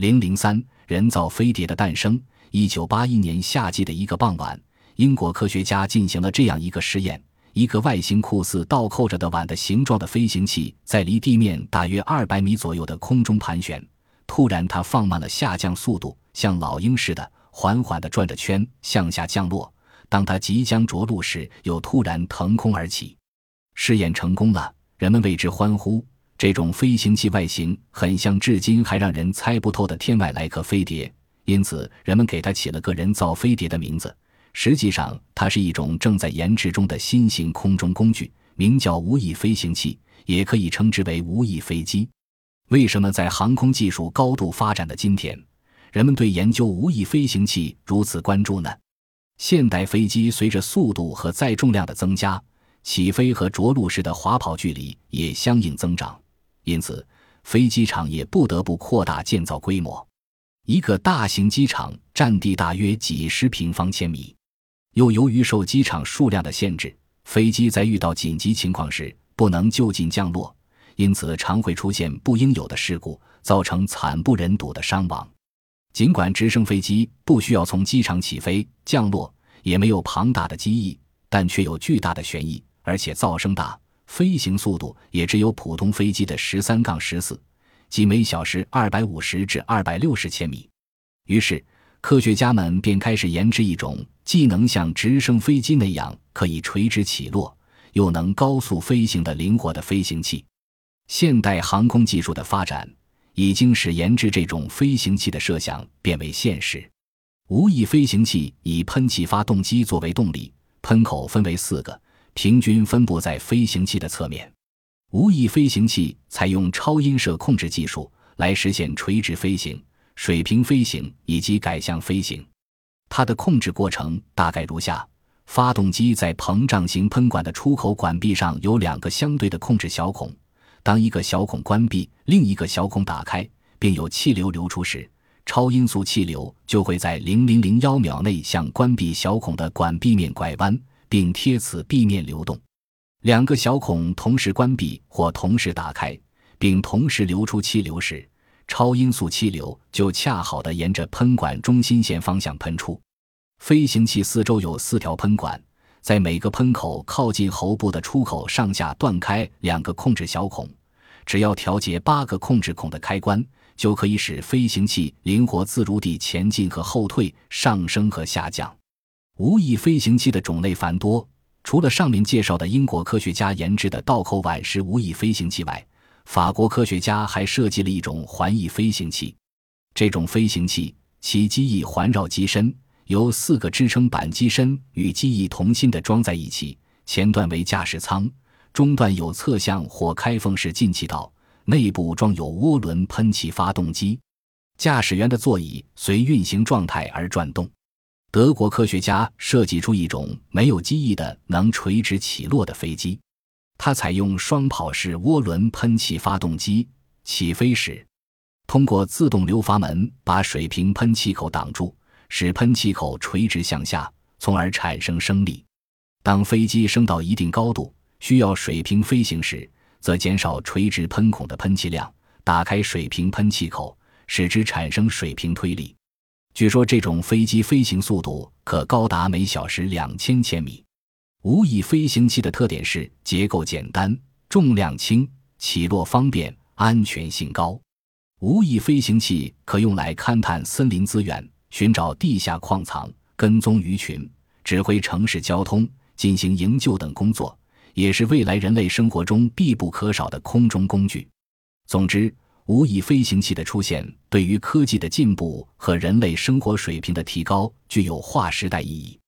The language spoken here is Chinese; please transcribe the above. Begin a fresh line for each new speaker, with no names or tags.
零零三人造飞碟的诞生。一九八一年夏季的一个傍晚，英国科学家进行了这样一个实验：一个外形酷似倒扣着的碗的形状的飞行器，在离地面大约二百米左右的空中盘旋。突然，它放慢了下降速度，像老鹰似的缓缓地转着圈向下降落。当它即将着陆时，又突然腾空而起。试验成功了，人们为之欢呼。这种飞行器外形很像至今还让人猜不透的天外来客飞碟。因此，人们给它起了个人造飞碟的名字。实际上，它是一种正在研制中的新型空中工具，名叫无翼飞行器，也可以称之为无翼飞机。为什么在航空技术高度发展的今天，人们对研究无翼飞行器如此关注呢？现代飞机随着速度和载重量的增加，起飞和着陆时的滑跑距离也相应增长，因此，飞机场也不得不扩大建造规模。一个大型机场占地大约几十平方千米，又由于受机场数量的限制，飞机在遇到紧急情况时不能就近降落，因此常会出现不应有的事故，造成惨不忍睹的伤亡。尽管直升飞机不需要从机场起飞降落，也没有庞大的机翼，但却有巨大的旋翼，而且噪声大，飞行速度也只有普通飞机的十三杠十四。即每小时二百五十至二百六十千米，于是科学家们便开始研制一种既能像直升飞机那样可以垂直起落，又能高速飞行的灵活的飞行器。现代航空技术的发展已经使研制这种飞行器的设想变为现实。无翼飞行器以喷气发动机作为动力，喷口分为四个，平均分布在飞行器的侧面。无翼飞行器采用超音射控制技术来实现垂直飞行、水平飞行以及改向飞行。它的控制过程大概如下：发动机在膨胀型喷管的出口管壁上有两个相对的控制小孔，当一个小孔关闭，另一个小孔打开，并有气流流出时，超音速气流就会在零零零幺秒内向关闭小孔的管壁面拐弯，并贴此壁面流动。两个小孔同时关闭或同时打开，并同时流出气流时，超音速气流就恰好地沿着喷管中心线方向喷出。飞行器四周有四条喷管，在每个喷口靠近喉部的出口上下断开两个控制小孔。只要调节八个控制孔的开关，就可以使飞行器灵活自如地前进和后退、上升和下降。无翼飞行器的种类繁多。除了上面介绍的英国科学家研制的倒扣碗式无翼飞行器外，法国科学家还设计了一种环翼飞行器。这种飞行器其机翼环绕机身，由四个支撑板机身与机翼同心的装在一起，前段为驾驶舱，中段有侧向或开放式进气道，内部装有涡轮喷气发动机，驾驶员的座椅随运行状态而转动。德国科学家设计出一种没有机翼的能垂直起落的飞机，它采用双跑式涡轮喷气发动机。起飞时，通过自动流阀门把水平喷气口挡住，使喷气口垂直向下，从而产生升力。当飞机升到一定高度，需要水平飞行时，则减少垂直喷孔的喷气量，打开水平喷气口，使之产生水平推力。据说这种飞机飞行速度可高达每小时两千千米。无翼飞行器的特点是结构简单、重量轻、起落方便、安全性高。无翼飞行器可用来勘探森林资源、寻找地下矿藏、跟踪鱼群、指挥城市交通、进行营救等工作，也是未来人类生活中必不可少的空中工具。总之。无翼飞行器的出现，对于科技的进步和人类生活水平的提高具有划时代意义。